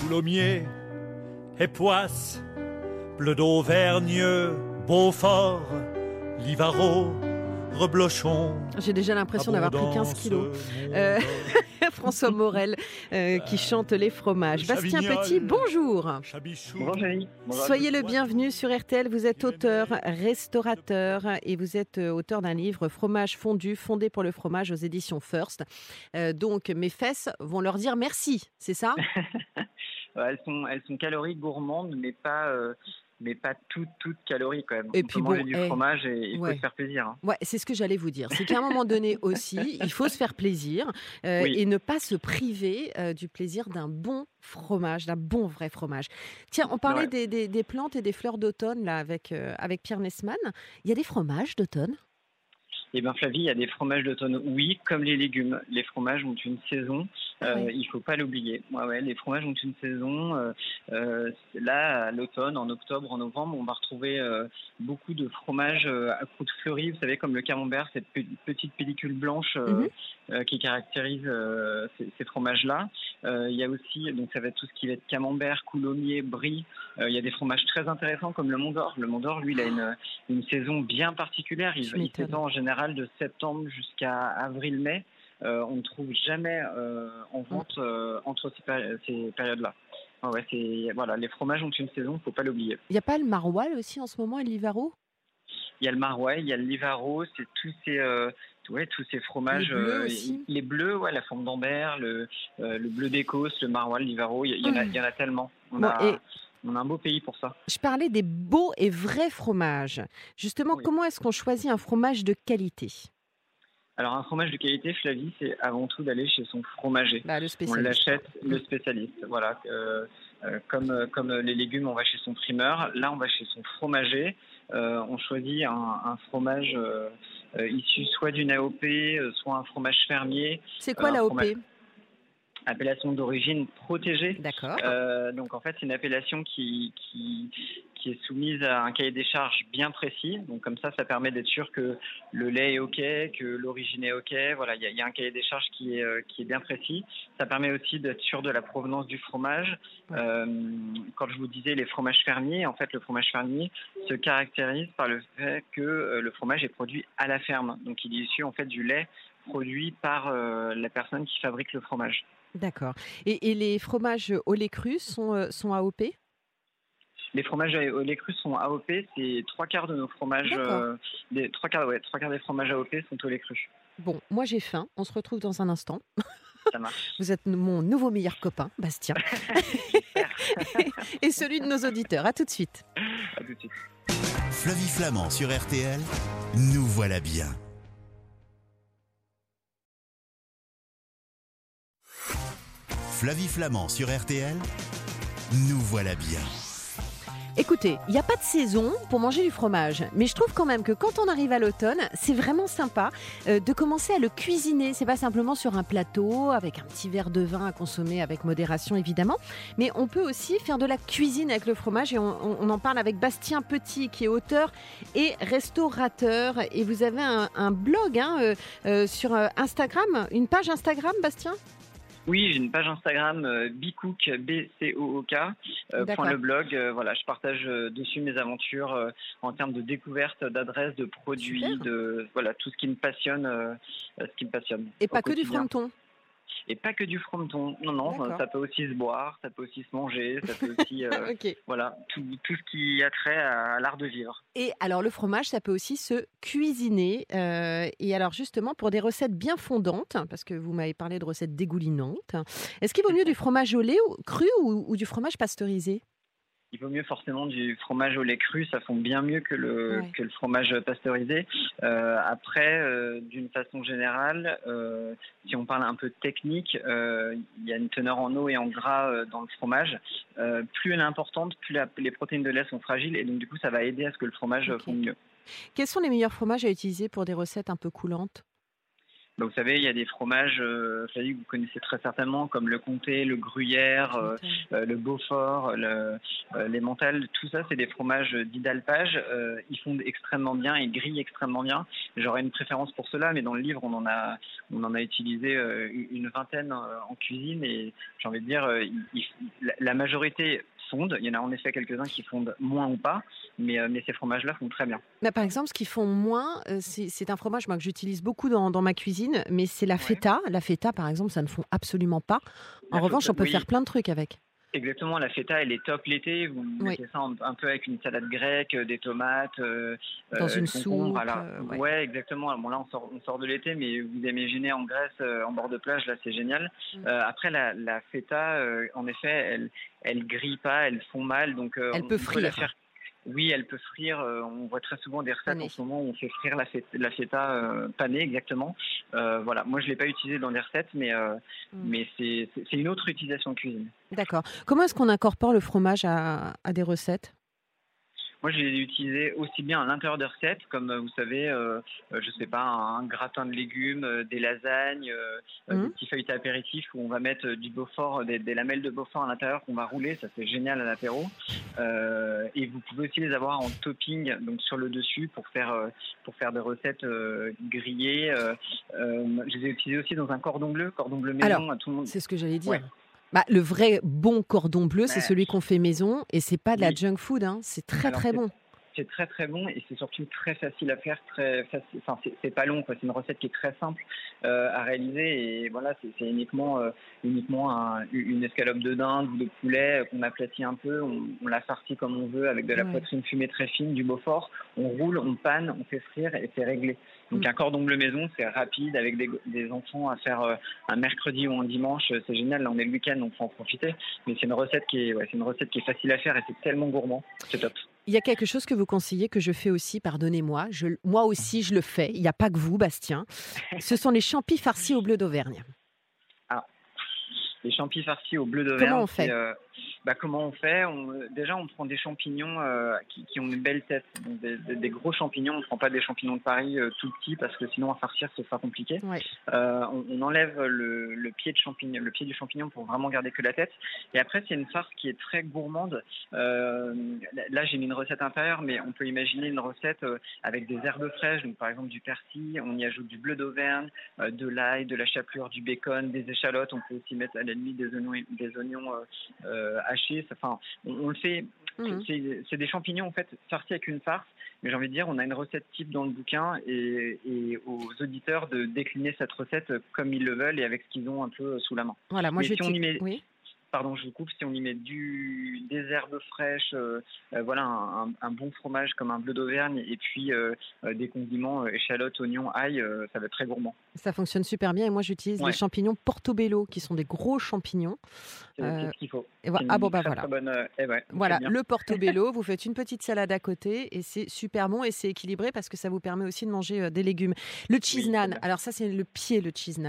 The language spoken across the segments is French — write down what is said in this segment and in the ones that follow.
Coulommiers et Poisse, Bleu d'Auvergne, Beaufort, Livaro, Reblochon. J'ai déjà l'impression d'avoir pris 15 kilos. Euh, François Morel euh, qui chante les fromages. Bastien Petit, bonjour. Bonjour, Soyez le bienvenu sur RTL. Vous êtes auteur, restaurateur et vous êtes euh, auteur d'un livre Fromage fondu, fondé pour le fromage aux éditions First. donc mes fesses vont leur dire merci, c'est ça? elles, sont, elles sont caloriques gourmandes, mais pas mais pas toutes toutes calories quand même. Et on puis peut manger du fromage et il faut se faire plaisir. Hein. Ouais, c'est ce que j'allais vous dire. C'est qu'à un moment donné aussi, il faut se faire plaisir euh, et ne pas se priver euh, du plaisir d'un bon fromage, d'un bon vrai fromage. Tiens, on parlait des, des, plantes et des fleurs d'automne là avec euh, avec Pierre Nesman. Il y a des fromages d'automne? Eh bien, Flavie, il y a des fromages d'automne, oui, comme les légumes. Les fromages ont une saison, euh, ah il ne faut pas l'oublier. Ouais, ouais, les fromages ont une saison. Euh, euh, là, à l'automne, en octobre, en novembre, on va retrouver euh, beaucoup de fromages euh, à croûte fleurie, vous savez, comme le camembert, cette petite pellicule blanche mhm. qui caractérise ces, ces fromages-là. il y a aussi, donc ça va être tout ce qui va être camembert, coulommiers, brie. il y a des fromages très intéressants comme le Mont d'Or. Le Mont d'Or, lui, il a une, une saison bien particulière. Il, il s'étend en général de septembre jusqu'à avril-mai. Euh, on ne trouve jamais euh, en vente euh, entre ces, périodes-là. Ah ouais, voilà, les fromages ont une saison, il ne faut pas l'oublier. Il n'y a pas le maroilles aussi en ce moment et le livaro? Il y a le maroilles, il y a le livaro, c'est tous ces, ouais, tous ces fromages. Les bleus, aussi. les bleus ouais, la forme d'Ambert, le, le bleu d'Écosse, le maroilles, le livaro, il y, en a, y en a tellement. On a, on a un beau pays pour ça. Je parlais des beaux et vrais fromages. Justement, comment est-ce qu'on choisit un fromage de qualité? Alors un fromage de qualité, Flavie, c'est avant tout d'aller chez son fromager. Bah, le on l'achète, le spécialiste. Voilà, euh, euh, comme comme les légumes, on va chez son primeur. Là, on va chez son fromager. Euh, on choisit un, fromage issu soit d'une AOP, soit un fromage fermier. C'est quoi l'AOP appellation d'origine protégée. D'accord. Euh, donc en fait, c'est une appellation qui, qui, qui, est soumise à un cahier des charges bien précis. Donc comme ça, ça permet d'être sûr que le lait est OK, que l'origine est OK. Voilà, il y, y, a un cahier des charges qui est, euh, qui est bien précis. Ça permet aussi d'être sûr de la provenance du fromage. Euh, quand je vous disais les fromages fermiers, en fait, le fromage fermier se caractérise par le fait que le fromage est produit à la ferme. Donc il est issu en fait du lait produit par euh, la personne qui fabrique le fromage. D'accord. Et, les fromages au lait cru sont, euh, sont AOP les fromages au lait cru sont AOP, c'est trois quarts de nos fromages, euh, des, trois, quarts, ouais, trois quarts des fromages AOP sont au lait cru. Bon, moi j'ai faim, on se retrouve dans un instant. Ça marche. Vous êtes mon nouveau meilleur copain, Bastien. et celui de nos auditeurs. À tout de suite. À tout de suite. Flavie Flamand sur RTL, nous voilà bien. Flavie Flamand sur RTL, nous voilà bien. Écoutez, il n'y a pas de saison pour manger du fromage, mais je trouve quand même que quand on arrive à l'automne, c'est vraiment sympa euh, de commencer à le cuisiner. C'est pas simplement sur un plateau avec un petit verre de vin à consommer avec modération évidemment, mais on peut aussi faire de la cuisine avec le fromage et on, en parle avec Bastien Petit qui est auteur et restaurateur. Et vous avez un, blog hein, euh, euh, sur Instagram, une page Instagram, Bastien? Oui, j'ai une page Instagram euh, Bicook B C O O K euh, point le blog. Euh, voilà, je partage dessus mes aventures en termes de découverte, d'adresses, de produits, de voilà tout ce qui me passionne, ce qui me passionne. Et pas que du fronton et pas que du fronton. Non, non, ça peut aussi se boire, ça peut aussi se manger, ça peut aussi, euh, voilà, tout, tout, ce qui a trait à, l'art de vivre. Et alors le fromage, ça peut aussi se cuisiner. Euh, et alors justement, pour des recettes bien fondantes, parce que vous m'avez parlé de recettes dégoulinantes, est-ce qu'il vaut mieux du fromage au lait cru ou du fromage pasteurisé? Il vaut mieux forcément du fromage au lait cru, ça fond bien mieux que le, que le fromage pasteurisé. Euh, après, euh, d'une façon générale, euh, si on parle un peu technique, il y a une teneur en eau et en gras dans le fromage. plus elle est importante, plus les protéines de lait sont fragiles et donc du coup ça va aider à ce que le fromage fonde mieux. Quels sont les meilleurs fromages à utiliser pour des recettes un peu coulantes? Bah, vous savez, il y a des fromages euh, que vous connaissez très certainement, comme le comté, le gruyère, euh, euh, le beaufort, le, les mentales. Tout ça, c'est des fromages dits d'alpage. ils fondent extrêmement bien, ils grillent extrêmement bien. J'aurais une préférence pour cela, mais dans le livre, on en a, on en a utilisé une vingtaine en cuisine et j'ai envie de dire, la majorité fondent. Il y en a en effet quelques-uns qui fondent moins ou pas, mais, euh, mais ces fromages-là font très bien. Mais par exemple, ce qui font moins, euh, c'est un fromage moi, que j'utilise beaucoup dans, dans, ma cuisine, mais c'est la feta. La feta, par exemple, ça ne fond absolument pas. En revanche, on peut faire plein de trucs avec. Exactement, la feta, elle est top l'été. Vous mettez ça un, peu avec une salade grecque, des tomates, euh, dans une soupe. ouais. exactement. Bon là, on sort, on sort de l'été, mais vous imaginez en Grèce, en bord de plage, là, c'est génial. Mm. après, la, la feta, en effet, elle, elle grille pas, elle fond mal, donc elle peut frire. Oui, elle peut frire. Euh, on voit très souvent des recettes en ce moment où on fait frire la, la feta euh, panée, exactement. Euh, voilà. Moi, je l'ai pas utilisé dans des recettes, mais mm. mais c'est une autre utilisation de cuisine. D'accord. Comment est-ce qu'on incorpore le fromage à des recettes? Moi, je l'ai utilisé aussi bien à l'intérieur de recettes, comme euh, vous savez, euh, euh, je sais pas, un, gratin de légumes, des lasagnes, des mmh. petits feuilletés apéritifs où on va mettre du Beaufort, des, lamelles de Beaufort à l'intérieur qu'on va rouler. Ça, c'est génial à l'apéro. et vous pouvez aussi les avoir en topping, donc sur le dessus, pour faire pour faire des recettes grillées. je les ai utilisés aussi dans un cordon bleu, cordon bleu maison. Alors, tout le monde. C'est ce que j'allais dire. Bah, le vrai bon cordon bleu, c'est celui qu'on fait maison et c'est pas de la junk food. Hein. C'est très très bon. C'est très très bon et c'est surtout très facile à faire, très facile. Enfin, c'est pas long, c'est une recette qui est très simple euh, à réaliser et voilà, c'est uniquement euh, uniquement une escalope de dinde ou de poulet qu'on aplatit un peu, on, la farcit comme on veut avec de la poitrine fumée très fine, du Beaufort, on roule, on panne, on fait frire et c'est réglé. Donc mm. un cordon bleu maison, c'est rapide avec des, enfants à faire euh, un mercredi ou un dimanche, c'est génial. Là, on est le week-end, on peut en profiter. Mais c'est une recette qui est, c'est une recette qui est facile à faire et c'est tellement gourmand, c'est top. Il y a quelque chose que vous conseillez que je fais aussi, pardonnez-moi. moi aussi, je le fais. Il n'y a pas que vous, Bastien. Ce sont les champis farcis au bleu d'Auvergne. Ah, les champis farcis au bleu d'Auvergne. Comment on fait bah, comment on fait Déjà, on prend des champignons euh, qui, ont une belle tête, des, gros champignons. On ne prend pas des champignons de Paris euh, tout petits parce que sinon à farcir ce sera compliqué. Euh, on, enlève le, pied de champignon, le pied du champignon pour vraiment garder que la tête. Et après, c'est une farce qui est très gourmande. là, j'ai mis une recette intérieure, mais on peut imaginer une recette avec des herbes fraîches, donc par exemple du persil. On y ajoute du bleu d'Auvergne, de l'ail, de la chapelure, du bacon, des échalotes. On peut aussi mettre à la limite des oignons, des oignons hachés. Enfin, on, le fait. Mhm. C'est des champignons en fait farcis avec une farce. Mais j'ai envie de dire, on a une recette type dans le bouquin et, aux auditeurs de décliner cette recette comme ils le veulent et avec ce qu'ils ont un peu sous la main. Voilà, moi je si oui pardon, je vous coupe, si on y met du, des herbes fraîches, euh, euh, voilà, un, bon fromage comme un bleu d'Auvergne et puis euh, des condiments, échalotes, oignons, ail, ça va être très gourmand. Ça fonctionne super bien et moi j'utilise les champignons portobello qui sont des gros champignons. C'est ce qu'il faut. ah bon, bah voilà. Eh voilà, le portobello, vous faites une petite salade à côté et c'est super bon et c'est équilibré parce que ça vous permet aussi de manger des légumes. Le cheese alors ça c'est le pied, le cheese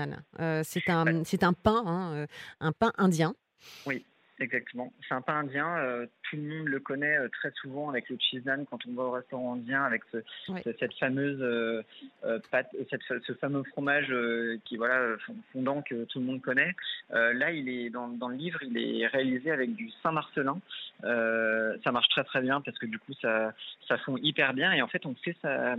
c'est un, un pain, hein, un pain indien. Oui, exactement. C'est un pain indien. Euh, tout le monde le connaît euh, très souvent avec le cheese naan quand on va au restaurant indien avec cette fameuse euh, pâte, ce fameux fromage qui voilà fondant que tout le monde connaît. là, il est dans, le livre, il est réalisé avec du Saint-Marcelin. ça marche très très bien parce que du coup ça ça fond hyper bien et en fait on fait sa,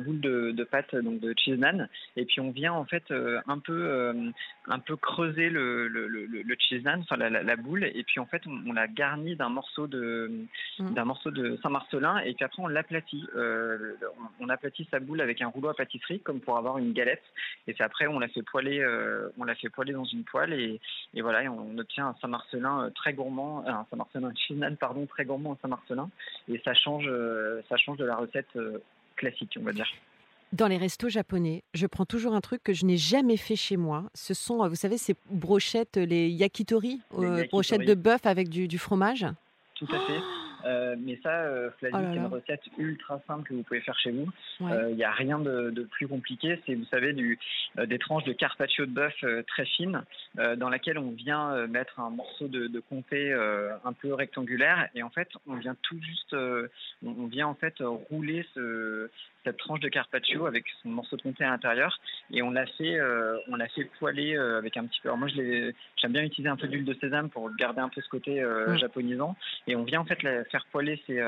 boule de, pâte donc de cheese naan et puis on vient en fait un peu un peu creuser le, le, cheese naan, enfin la, boule et puis en fait on, l'a garni d'un morceau de mm. d'un morceau de Saint-Marcelin et puis après on l'aplatit. Euh, on, aplatit sa boule avec un rouleau à pâtisserie comme pour avoir une galette et puis après on la fait poêler euh, on l'a fait poêler dans une poêle et, et voilà on obtient un Saint-Marcelin euh, très gourmand, un Saint-Marcelin un pardon très gourmand en Saint-Marcelin et ça change ça change de la recette classique on va dire. Dans les restos japonais, je prends toujours un truc que je n'ai jamais fait chez moi. Ce sont, vous savez, ces brochettes, les yakitori, brochettes de bœuf avec du, du fromage. Tout à fait. Euh, mais ça, euh, Flavie, oh c'est une recette ultra simple que vous pouvez faire chez vous. Il n'y euh, a rien de, plus compliqué. C'est, vous savez, du, des tranches de carpaccio de bœuf très fines dans laquelle on vient mettre un morceau de, de comté un peu rectangulaire et en fait, on vient tout juste, on, vient en fait rouler ce, cette tranche de carpaccio avec son morceau de comté à l'intérieur et on l'a fait, euh, on l'a fait poêler euh, avec un petit peu. Alors moi, j'aime bien utiliser un peu d'huile de sésame pour garder un peu ce côté euh, japonisant. Et on vient en fait la faire poêler ces,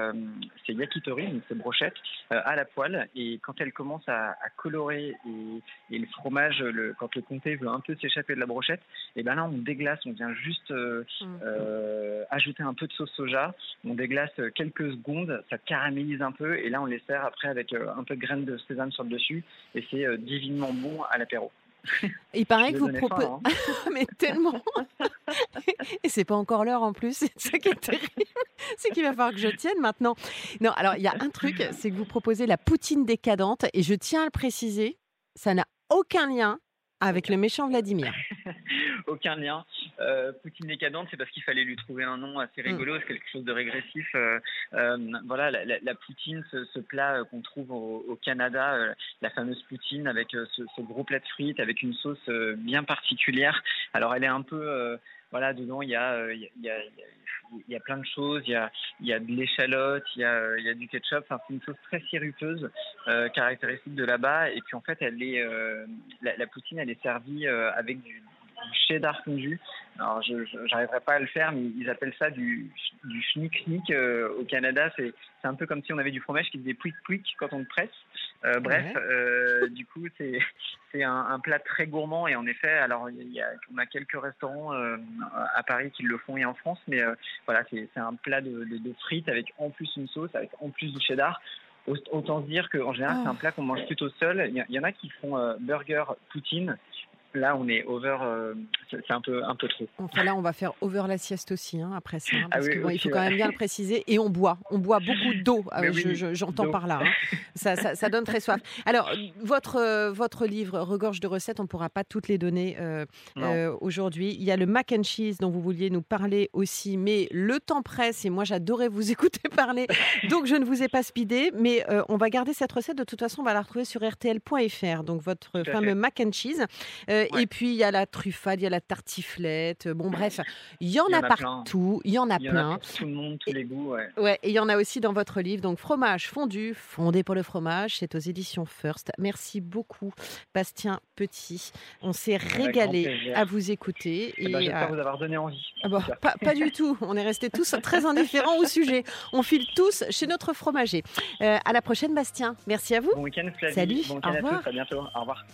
ces yakitori, donc ces brochettes, à la poêle. Et quand elle commence à, à colorer et, et, le fromage, le, quand le comté veut un peu s'échapper de la brochette, et ben là on déglace, on vient juste mm. ajouter un peu de sauce soja, on déglace quelques secondes, ça caramélise un peu, et là on les sert après avec un peu de graines de sésame sur le dessus, et c'est divinement bon à l'apéro. Il paraît que vous proposez. Hein. Mais tellement Et c'est pas encore l'heure en plus, c'est ça qui est terrible. C'est qu'il va falloir que je tienne maintenant. Non, alors il y a un truc, c'est que vous proposez la poutine décadente, et je tiens à le préciser, ça n'a aucun lien avec le méchant Vladimir. Aucun lien. Euh, Poutine décadente, c'est parce qu'il fallait lui trouver un nom assez mm. rigolo, c'est quelque chose de régressif. Euh, euh, voilà, la, poutine, ce, plat qu'on trouve au, Canada, la fameuse poutine avec ce, gros plat de frites, avec une sauce bien particulière. Alors elle est un peu voilà, dedans, il y a, il y, a, il y a plein de choses. Il y a, il y a de l'échalote, il y a, il y a du ketchup. Enfin, c'est une sauce très sirupeuse, euh, caractéristique de là-bas. Et puis en fait, elle est, euh, la, la, poutine, elle est servie euh, avec du cheddar fondu. Alors, je n'arriverai pas à le faire, mais ils appellent ça du, du schnick-schnick euh, au Canada. C'est un peu comme si on avait du fromage qui faisait pouic-pouic quand on le presse. Euh, bref, euh, du coup, c'est un, un, plat très gourmand et en effet, alors il y a, on a quelques restaurants à Paris qui le font et en France, mais voilà, c'est un plat de, de, de, frites avec en plus une sauce, avec en plus du cheddar. Autant se dire qu'en général, c'est un ah. plat qu'on mange plutôt seul. Il y, y, en a qui font burger poutine là, on est over, euh, c'est un peu, un peu trop. Enfin là, on va faire over la sieste aussi, hein, après ça. Hein, ah parce il faut quand même bien le préciser. Et on boit. On boit beaucoup d'eau, euh, j'entends par là. Hein. Ça, ça, donne très soif. Alors, votre, euh, votre livre, Regorge de recettes, on ne pourra pas toutes les donner aujourd'hui. Il y a le mac and cheese dont vous vouliez nous parler aussi, mais le temps presse et moi, j'adorais vous écouter parler. Donc, je ne vous ai pas speedé, mais on va garder cette recette. De toute façon, on va la retrouver sur rtl.fr. Donc, votre fameux mac and cheese. Et puis, il y a la truffade, il y a la tartiflette. Bon, bref, il y en a, partout. Il y en a plein. tout le monde, tous les goûts. Ouais. Et il y en a aussi dans votre livre. Donc, fromage fondu, fondé pour le fromage. C'est aux éditions First. Merci beaucoup, Bastien Petit. On s'est régalé à vous écouter. Eh ben, et, J'espère vous avoir donné envie. Ah pas, du tout. On est restés tous très indifférents au sujet. On file tous chez notre fromager. Euh, à la prochaine, Bastien. Merci à vous. Bon week-end, Salut. Bon week-end à tous. À bientôt. Au revoir.